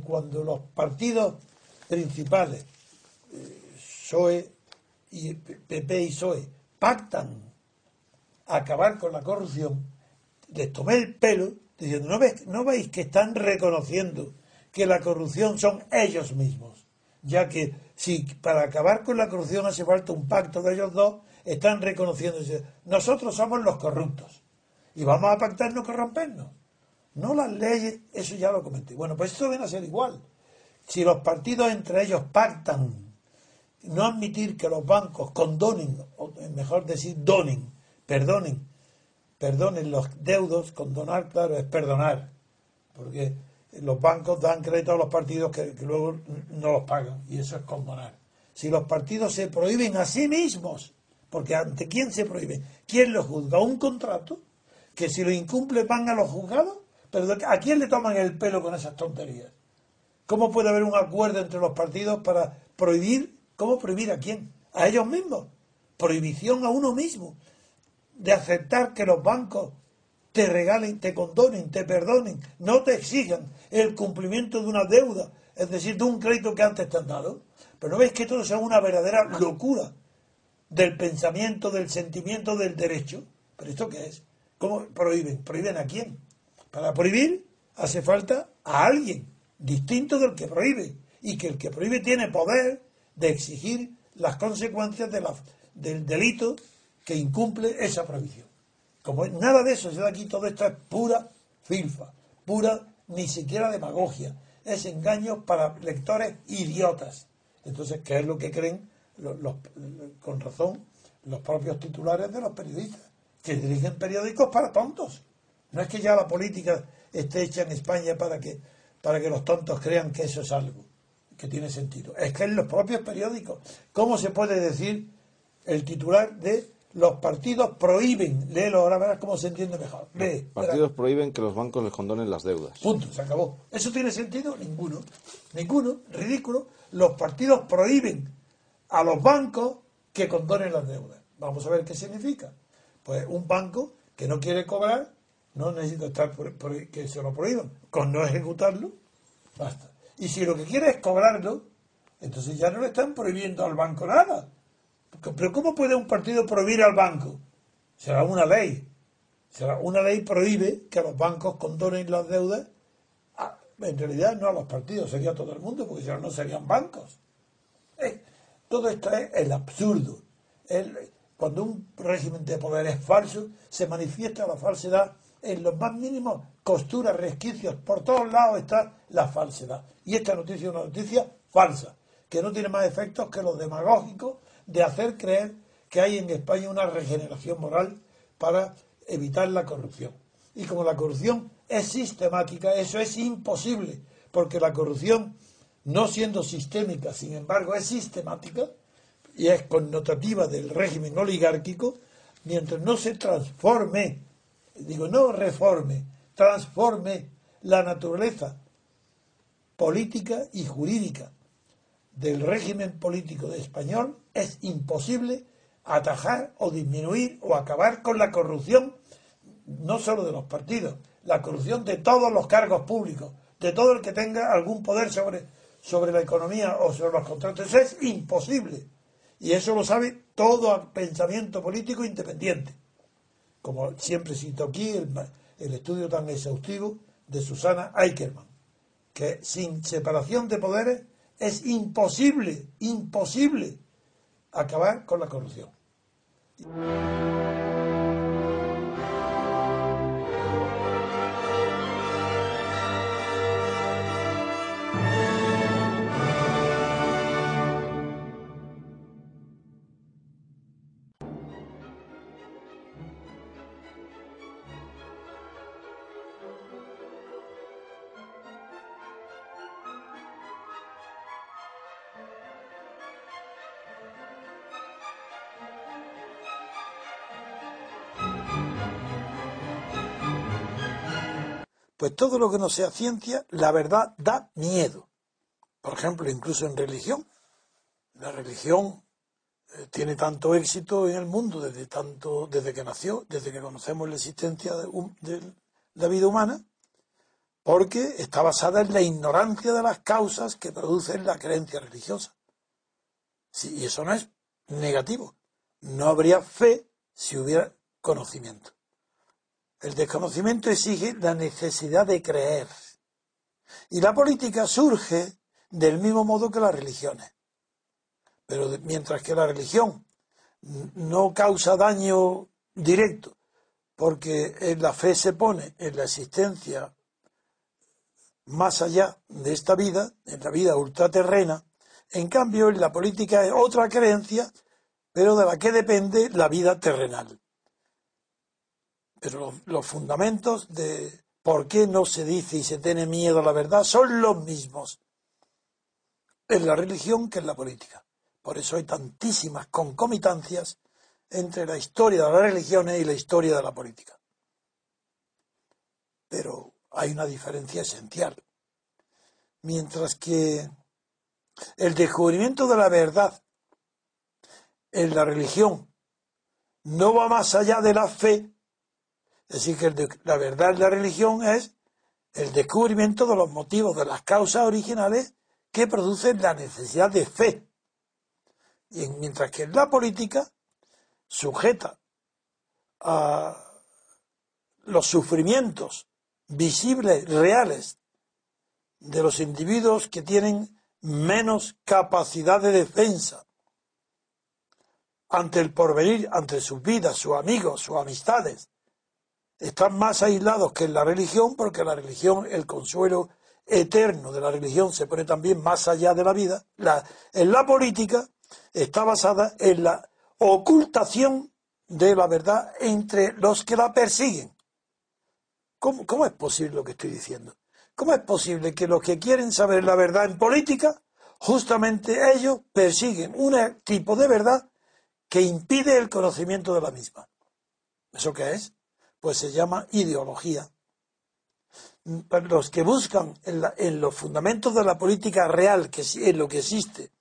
Cuando los partidos principales, eh, PSOE y PP y PSOE, pactan acabar con la corrupción, les tomé el pelo diciendo, ¿no, ves, ¿no veis que están reconociendo que la corrupción son ellos mismos? Ya que si para acabar con la corrupción hace falta un pacto de ellos dos, están reconociendo, nosotros somos los corruptos y vamos a pactar no corrompernos. No las leyes, eso ya lo comenté. Bueno, pues eso viene a ser igual. Si los partidos entre ellos pactan no admitir que los bancos condonen, o mejor decir, donen, perdonen, perdonen los deudos, condonar, claro, es perdonar, porque los bancos dan crédito a los partidos que, luego no los pagan, y eso es condonar. Si los partidos se prohíben a sí mismos, porque ante quién se prohíben, ¿quién los juzga? ¿Un contrato? Que si lo incumple van a los juzgados, pero ¿a quién le toman el pelo con esas tonterías? ¿Cómo puede haber un acuerdo entre los partidos para prohibir? ¿Cómo prohibir a quién? A ellos mismos. Prohibición a uno mismo. De aceptar que los bancos te regalen, te condonen, te perdonen, no te exijan el cumplimiento de una deuda, es decir, de un crédito que antes te han dado. Pero no veis que todo es una verdadera locura del pensamiento, del sentimiento, del derecho. ¿Pero esto qué es? ¿Cómo prohíben? ¿Prohíben a quién? Para prohibir hace falta a alguien distinto del que prohíbe y que el que prohíbe tiene poder de exigir las consecuencias del delito que incumple esa prohibición. Como nada de eso se da aquí, todo esto es pura filfa, pura ni siquiera demagogia, es engaño para lectores idiotas. Entonces, ¿qué es lo que creen con razón los propios titulares de los periodistas? Que dirigen periódicos para tontos. No es que ya la política esté hecha en España para que, para que los tontos crean que eso es algo que tiene sentido. Es que en los propios periódicos, ¿cómo se puede decir el titular de los partidos prohíben? Léelo ahora, verás cómo se entiende mejor. Lee, los partidos prohíben que los bancos les condonen las deudas. Punto, se acabó. ¿Eso tiene sentido? Ninguno. Ninguno, ridículo. Los partidos prohíben a los bancos que condonen las deudas. Vamos a ver qué significa. Pues un banco que no quiere cobrar no necesita estar por, que se lo prohíban. Con no ejecutarlo, basta. Y si lo que quiere es cobrarlo, entonces ya no le están prohibiendo al banco nada. Pero ¿cómo puede un partido prohibir al banco? Será una ley. Será una ley prohíbe que los bancos condonen las deudas. en realidad no a los partidos, sería todo el mundo, porque si no, no serían bancos. Eh, todo esto es el absurdo. Cuando un régimen de poder es falso, se manifiesta la falsedad en los más mínimos costuras, resquicios, por todos lados está la falsedad. Y esta noticia es una noticia falsa, que no tiene más efectos que los demagógicos de hacer creer que hay en España una regeneración moral para evitar la corrupción. Y como la corrupción es sistemática, eso es imposible, porque la corrupción, no siendo sistémica, sin embargo, es sistemática y es connotativa del régimen oligárquico, mientras no se transforme digo, no reforme, transforme la naturaleza política y jurídica del régimen político de español, es imposible atajar o disminuir o acabar con la corrupción, no solo de los partidos, la corrupción de todos los cargos públicos, de todo el que tenga algún poder sobre, sobre la economía o sobre los contratos. Es imposible. Y eso lo sabe todo pensamiento político independiente como siempre cito aquí, el, estudio tan exhaustivo de Susana Eicherman, que sin separación de poderes es imposible, imposible acabar con la corrupción. Pues todo lo que no sea ciencia, la verdad da miedo. Por ejemplo, incluso en religión. La religión eh, tiene tanto éxito en el mundo desde, tanto, desde que nació, desde que conocemos la existencia de, la vida humana, porque está basada en la ignorancia de las causas que producen la creencia religiosa. Sí, y eso no es negativo. No habría fe si hubiera conocimiento. El desconocimiento exige la necesidad de creer. Y la política surge del mismo modo que las religiones. Pero mientras que la religión no causa daño directo, porque la fe se pone en la existencia más allá de esta vida, en la vida ultraterrena, en cambio en la política es otra creencia, pero de la que depende la vida terrenal. Pero los, fundamentos de por qué no se dice y se tiene miedo a la verdad son los mismos en la religión que en la política. Por eso hay tantísimas concomitancias entre la historia de las religiones y la historia de la política. Pero hay una diferencia esencial. Mientras que el descubrimiento de la verdad en la religión no va más allá de la fe, es decir, que la verdad en la religión es el descubrimiento de los motivos, de las causas originales que producen la necesidad de fe. Y mientras que la política sujeta a los sufrimientos visibles, reales, de los individuos que tienen menos capacidad de defensa ante el porvenir, ante sus vidas, sus amigos, sus amistades. Están más aislados que en la religión porque la religión, el consuelo eterno de la religión se pone también más allá de la vida. La, en la política está basada en la ocultación de la verdad entre los que la persiguen. ¿Cómo, ¿Cómo, es posible lo que estoy diciendo? ¿Cómo es posible que los que quieren saber la verdad en política, justamente ellos persiguen un tipo de verdad que impide el conocimiento de la misma? ¿Eso qué es? Pues se llama ideología. Los que buscan en, los fundamentos de la política real, que es lo que existe,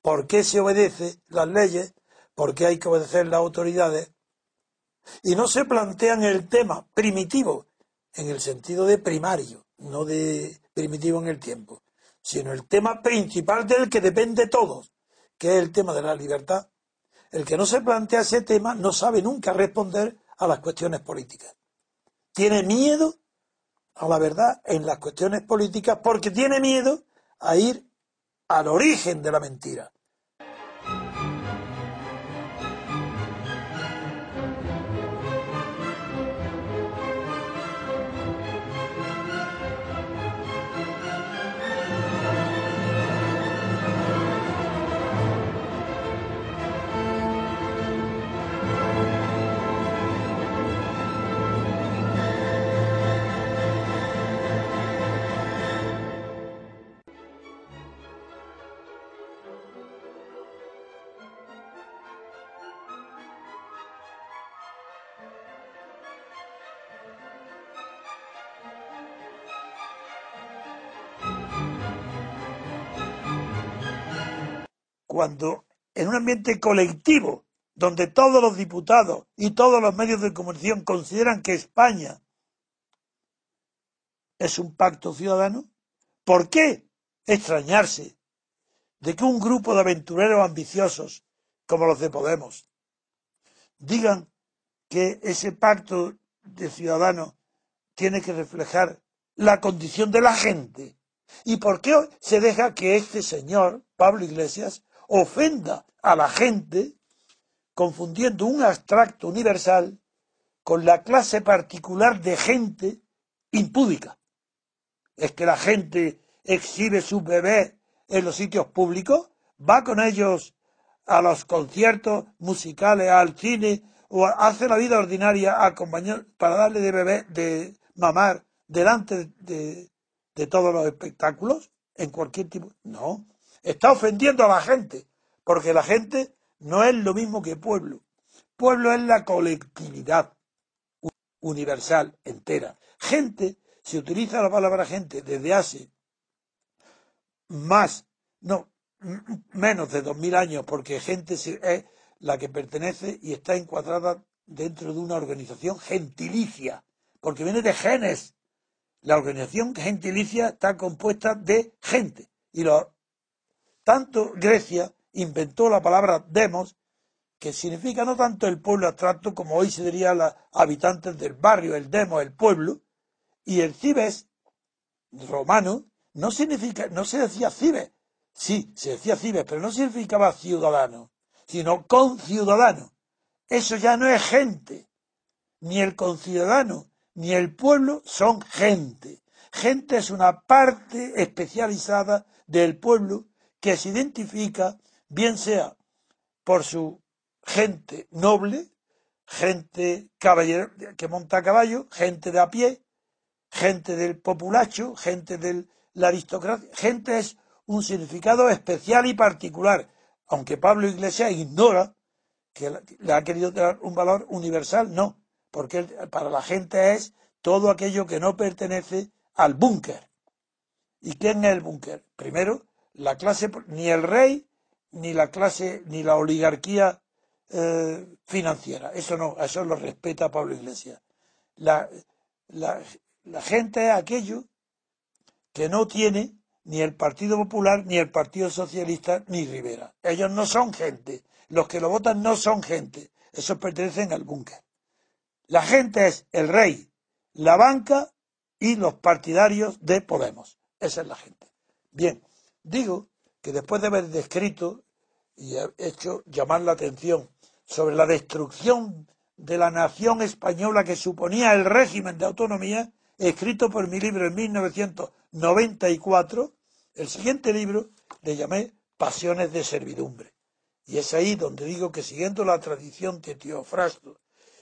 por qué se obedece las leyes, por qué hay que obedecer las autoridades, y no se plantean el tema primitivo en el sentido de primario, no de primitivo en el tiempo, sino el tema principal del que depende todo, que es el tema de la libertad. El que no se plantea ese tema no sabe nunca responder a las cuestiones políticas. Tiene miedo a la verdad en las cuestiones políticas porque tiene miedo a ir al origen de la mentira. Cuando en un ambiente colectivo, donde todos los diputados y todos los medios de comunicación consideran que España es un pacto ciudadano, ¿por qué extrañarse de que un grupo de aventureros ambiciosos como los de Podemos digan que ese pacto de ciudadanos tiene que reflejar la condición de la gente? ¿Y por qué se deja que este señor, Pablo Iglesias, ofenda a la gente confundiendo un abstracto universal con la clase particular de gente impúdica. Es que la gente exhibe sus bebés en los sitios públicos, va con ellos a los conciertos musicales, al cine, o hace la vida ordinaria para darle de bebé, de mamar delante de, de todos los espectáculos, en cualquier tipo. No, Está ofendiendo a la gente, porque la gente no es lo mismo que pueblo. Pueblo es la colectividad universal, entera. Gente se utiliza la palabra gente desde hace más, no, menos de dos mil años, porque gente es la que pertenece y está encuadrada dentro de una organización gentilicia, porque viene de genes. La organización gentilicia está compuesta de gente. Y lo, tanto Grecia inventó la palabra demos, que significa no tanto el pueblo abstracto como hoy se diría los habitantes del barrio, el demo, el pueblo, y el cibes romano no significa, no se decía cibes, sí, se decía cibes, pero no significaba ciudadano, sino conciudadano. Eso ya no es gente, ni el conciudadano, ni el pueblo son gente. Gente es una parte especializada del pueblo que se identifica bien sea por su gente noble, gente caballero que monta a caballo, gente de a pie, gente del populacho, gente de la aristocracia. Gente es un significado especial y particular, aunque Pablo Iglesias ignora que le ha querido dar un valor universal, no, porque para la gente es todo aquello que no pertenece al búnker. ¿Y quién es el búnker? Primero, la clase, ni el rey, ni la clase, ni la oligarquía eh, financiera. Eso no, eso lo respeta Pablo Iglesias. La, la, la gente es aquello que no tiene ni el Partido Popular, ni el Partido Socialista, ni Rivera. Ellos no son gente. Los que lo votan no son gente. Esos pertenecen al búnker. La gente es el rey, la banca y los partidarios de Podemos. Esa es la gente. Bien, digo que después de haber descrito y hecho llamar la atención sobre la destrucción de la nación española que suponía el régimen de autonomía, escrito por mi libro en 1994, el siguiente libro le llamé Pasiones de servidumbre. Y es ahí donde digo que siguiendo la tradición de Teofrasto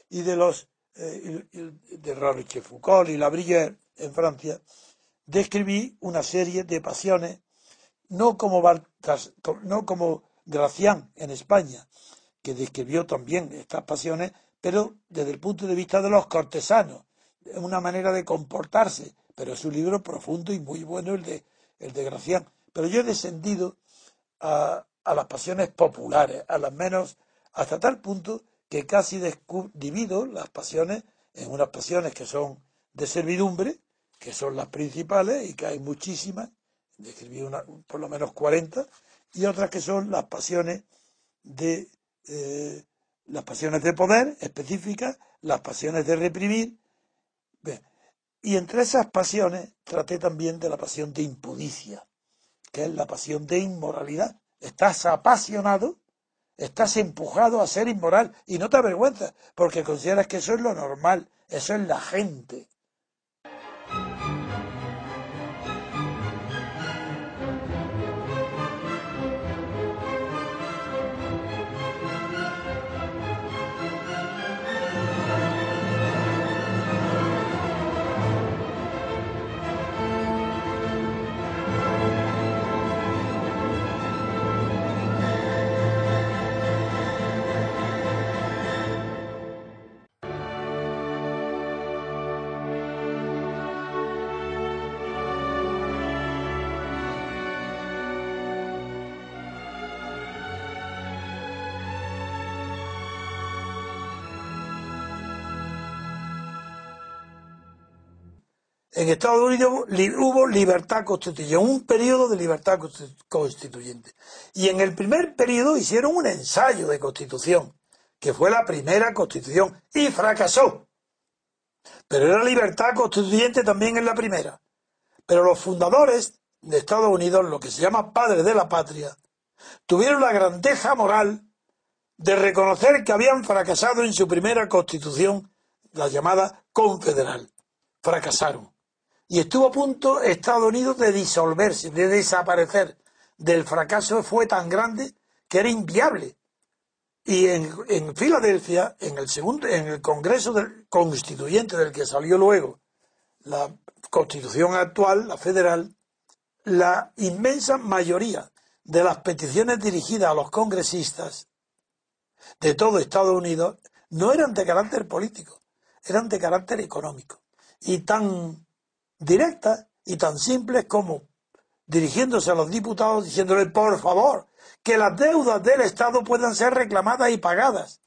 y de los eh, de Roche Foucault y Labrille en Francia, describí una serie de pasiones, no como, no como Gracián en España, que describió también estas pasiones, pero desde el punto de vista de los cortesanos, una manera de comportarse, pero es un libro profundo y muy bueno el de, el de Gracián. Pero yo he descendido a, a las pasiones populares, a las menos, hasta tal punto que casi divido las pasiones en unas pasiones que son de servidumbre, que son las principales y que hay muchísimas, describí una, por lo menos 40, y otras que son las pasiones de eh, las pasiones de poder específicas, las pasiones de reprimir. Y entre esas pasiones traté también de la pasión de impudicia, que es la pasión de inmoralidad. Estás apasionado, estás empujado a ser inmoral y no te avergüenzas porque consideras que eso es lo normal, eso es la gente. En Estados Unidos hubo libertad constituyente, un periodo de libertad constituyente. Y en el primer periodo hicieron un ensayo de constitución, que fue la primera constitución, y fracasó. Pero era libertad constituyente también en la primera. Pero los fundadores de Estados Unidos, lo que se llama padres de la patria, tuvieron la grandeza moral de reconocer que habían fracasado en su primera constitución, la llamada confederal. Fracasaron y estuvo a punto Estados Unidos de disolverse, de desaparecer. Del fracaso fue tan grande que era inviable. Y en, Filadelfia, en el segundo, en el Congreso del Constituyente del que salió luego la Constitución actual, la federal, la inmensa mayoría de las peticiones dirigidas a los congresistas de todo Estados Unidos no eran de carácter político, eran de carácter económico. Y tan directas y tan simples como dirigiéndose a los diputados diciéndole por favor que las deudas del Estado puedan ser reclamadas y pagadas.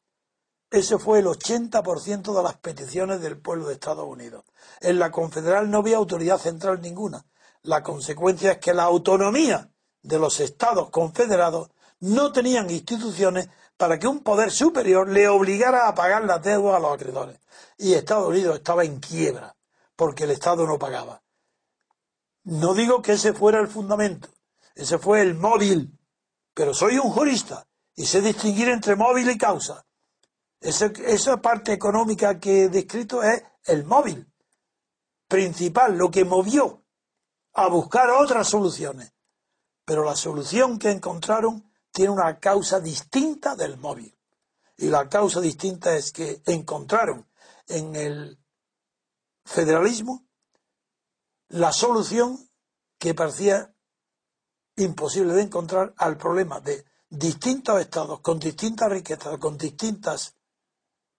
Ese fue el 80% de las peticiones del pueblo de Estados Unidos. En la confederal no había autoridad central ninguna. La consecuencia es que la autonomía de los estados confederados no tenían instituciones para que un poder superior le obligara a pagar las deudas a los acreedores. Y Estados Unidos estaba en quiebra porque el Estado no pagaba. No digo que ese fuera el fundamento, ese fue el móvil, pero soy un jurista y sé distinguir entre móvil y causa. esa parte económica que he descrito es el móvil principal, lo que movió a buscar otras soluciones. Pero la solución que encontraron tiene una causa distinta del móvil. Y la causa distinta es que encontraron en el federalismo la solución que parecía imposible de encontrar al problema de distintos estados con distintas riquezas, con distintas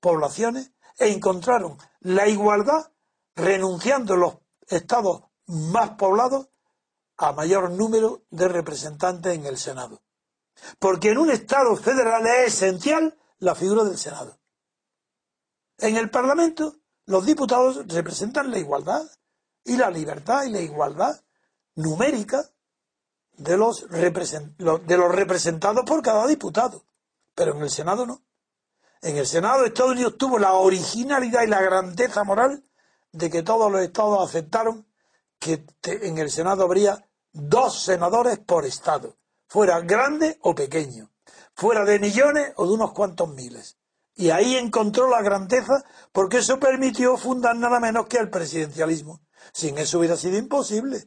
poblaciones, e encontraron la igualdad renunciando los estados más poblados a mayor número de representantes en el Senado. Porque en un Estado federal es esencial la figura del Senado. En el Parlamento los diputados representan la igualdad y la libertad y la igualdad numérica de los, de los representados por cada diputado. Pero en el Senado no. En el Senado Estados Unidos tuvo la originalidad y la grandeza moral de que todos los estados aceptaron que en el Senado habría dos senadores por estado, fuera grande o pequeño, fuera de millones o de unos cuantos miles. Y ahí encontró la grandeza porque eso permitió fundar nada menos que el presidencialismo. Sin eso hubiera sido imposible.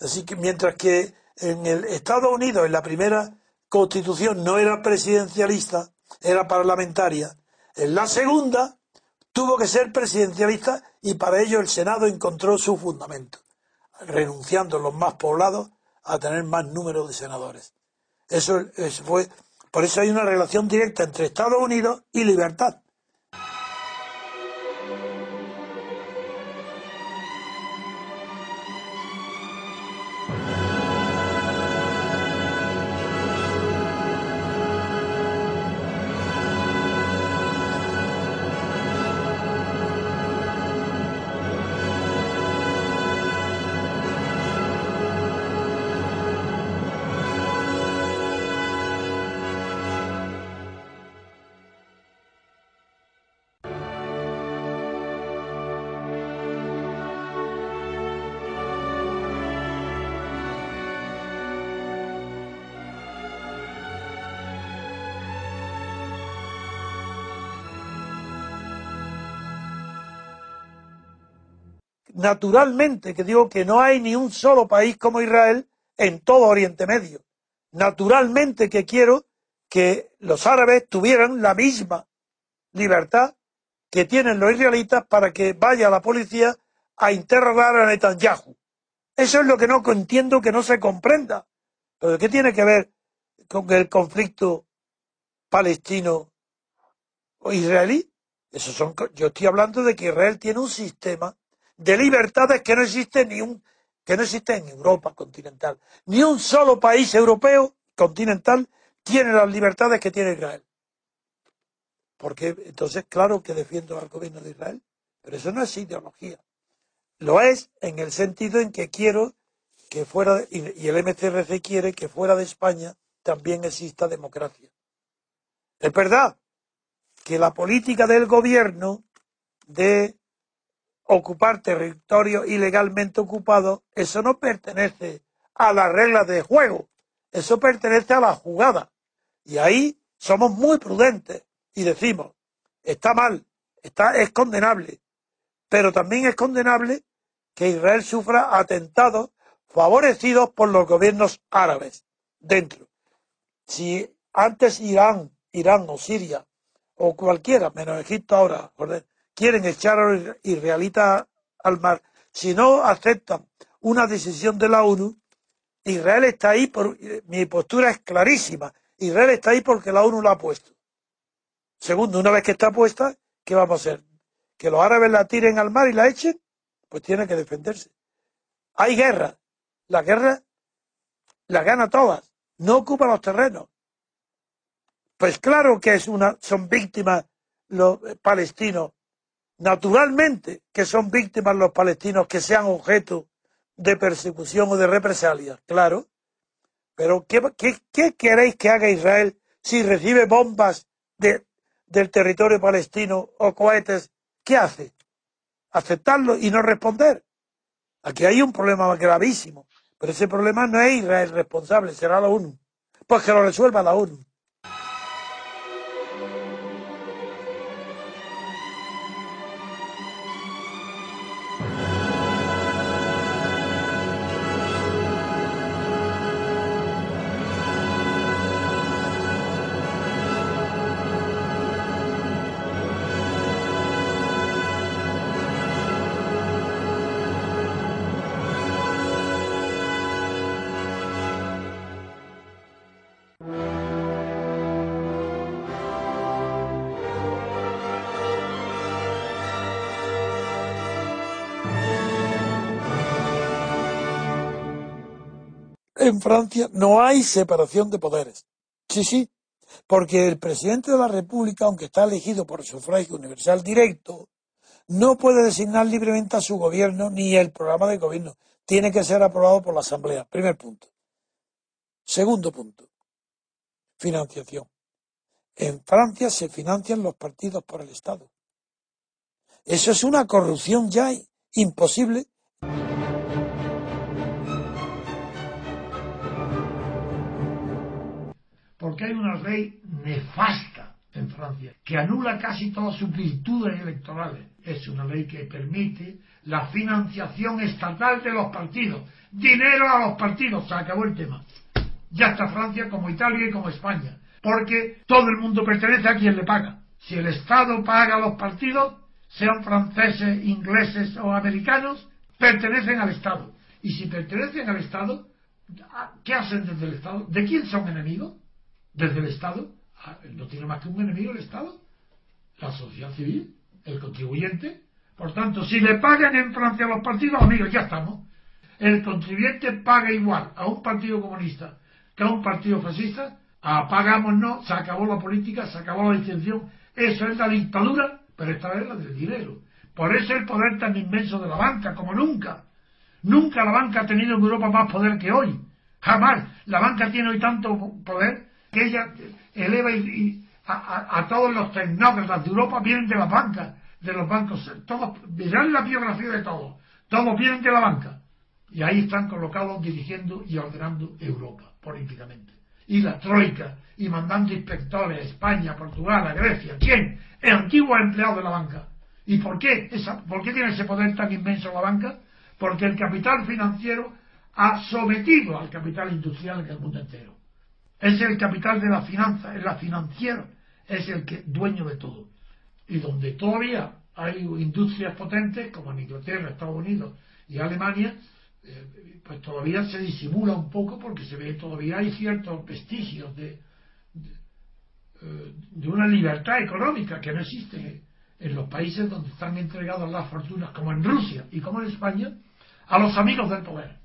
Así que mientras que en el Estados Unidos, en la primera constitución, no era presidencialista, era parlamentaria, en la segunda tuvo que ser presidencialista y para ello el Senado encontró su fundamento, renunciando los más poblados a tener más número de senadores. Eso, eso fue, por eso hay una relación directa entre Estados Unidos y libertad. Naturalmente que digo que no hay ni un solo país como Israel en todo Oriente Medio. Naturalmente que quiero que los árabes tuvieran la misma libertad que tienen los israelitas para que vaya la policía a interrogar a Netanyahu. Eso es lo que no entiendo que no se comprenda. ¿Pero qué tiene que ver con el conflicto palestino o israelí? Eso son, yo estoy hablando de que Israel tiene un sistema de libertades que no existe ni un que no existe en Europa continental. Ni un solo país europeo continental tiene las libertades que tiene Israel. Porque entonces, claro que defiendo al gobierno de Israel, pero eso no es ideología. Lo es en el sentido en que quiero que fuera, y el MCRC quiere que fuera de España también exista democracia. Es verdad que la política del gobierno de ocupar territorio ilegalmente ocupado, eso no pertenece a las reglas de juego, eso pertenece a la jugada. Y ahí somos muy prudentes y decimos, está mal, está, es condenable, pero también es condenable que Israel sufra atentados favorecidos por los gobiernos árabes dentro. Si antes Irán, Irán o Siria o cualquiera, menos Egipto ahora, quieren echar a los israelitas al mar, si no aceptan una decisión de la ONU, Israel está ahí, por, mi postura es clarísima, Israel está ahí porque la ONU la ha puesto. Segundo, una vez que está puesta, ¿qué vamos a hacer? ¿Que los árabes la tiren al mar y la echen? pues tiene que defenderse. Hay guerra. La guerra la gana todas. No ocupa los terrenos. Pues claro que es una, son víctimas los palestinos. Naturalmente que son víctimas los palestinos que sean objeto de persecución o de represalias. Claro. Pero ¿qué, qué, queréis que haga Israel si recibe bombas de, del territorio palestino o cohetes? ¿Qué hace? Aceptarlo y no responder. Aquí hay un problema gravísimo. Pero ese problema no es Israel responsable, será la ONU. Pues que lo resuelva la ONU. En Francia no hay separación de poderes. Sí, sí, porque el presidente de la República, aunque está elegido por sufragio universal directo, no puede designar libremente a su gobierno ni el programa de gobierno. Tiene que ser aprobado por la Asamblea. Primer punto. Segundo punto. Financiación. En Francia se financian los partidos por el Estado. Eso es una corrupción ya imposible porque hay una ley nefasta en Francia que anula casi todas sus virtudes electorales. Es una ley que permite la financiación estatal de los partidos. Dinero a los partidos. Se acabó el tema. Ya está Francia como Italia y como España. Porque todo el mundo pertenece a quien le paga. Si el Estado paga a los partidos, sean franceses, ingleses o americanos, pertenecen al Estado. Y si pertenecen al Estado, ¿qué hacen desde el Estado? ¿De quién son enemigos? desde el Estado, ah, no tiene más que un enemigo el Estado, la sociedad civil, el contribuyente. Por tanto, si le pagan en Francia a los partidos, amigos, ya estamos. El contribuyente paga igual a un partido comunista que a un partido fascista, apagamos no, se acabó la política, se acabó la distinción. Eso es la dictadura, pero esta vez la del dinero. Por eso el poder tan inmenso de la banca, como nunca. Nunca la banca ha tenido en Europa más poder que hoy. Jamás. La banca tiene hoy tanto poder que ella eleva a, todos los tecnócratas de Europa vienen de la banca, de los bancos, todos, verán la biografía de todos, todos vienen de la banca. Y ahí están colocados dirigiendo y ordenando Europa políticamente. Y la Troika, y mandando inspectores a España, Portugal, a Grecia. ¿Quién? El antiguo empleado de la banca. ¿Y por qué? Esa, ¿Por qué tiene ese poder tan inmenso la banca? Porque el capital financiero ha sometido al capital industrial en el mundo entero. Es el capital de la finanza, es la financiera, es el que dueño de todo. Y donde todavía hay industrias potentes, como en Inglaterra, Estados Unidos y Alemania, eh, pues todavía se disimula un poco porque se ve todavía hay ciertos vestigios de, de, de una libertad económica que no existe en los países donde están entregadas las fortunas, como en Rusia y como en España, a los amigos del poder.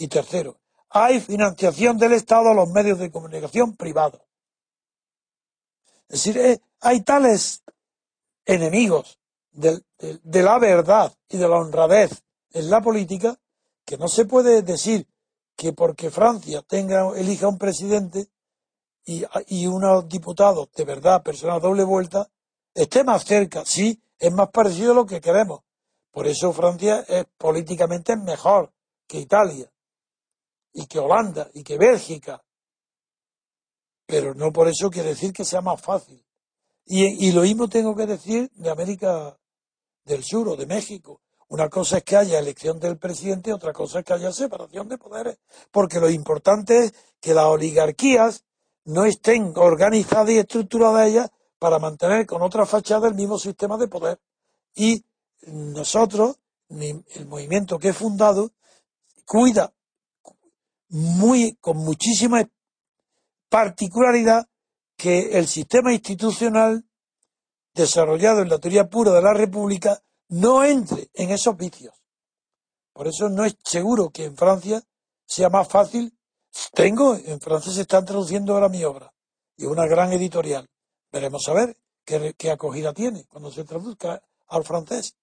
Y tercero, hay financiación del Estado a los medios de comunicación privados. Es decir, eh, hay tales enemigos de, la verdad y de la honradez en la política que no se puede decir que porque Francia tenga elija un presidente y, y unos diputados de verdad, personas doble vuelta, esté más cerca. Sí, es más parecido a lo que queremos. Por eso Francia es políticamente mejor que Italia y que Holanda y que Bélgica. Pero no por eso quiere decir que sea más fácil. Y, lo mismo tengo que decir de América del Sur o de México. Una cosa es que haya elección del presidente, otra cosa es que haya separación de poderes. Porque lo importante es que las oligarquías no estén organizadas y estructuradas ellas para mantener con otra fachada el mismo sistema de poder. Y nosotros, el movimiento que he fundado, cuida muy, con muchísima particularidad que el sistema institucional desarrollado en la teoría pura de la República no entre en esos vicios. Por eso no es seguro que en Francia sea más fácil. Tengo, en Francia se están traduciendo ahora mi obra y una gran editorial. Veremos a ver qué acogida tiene cuando se traduzca al francés.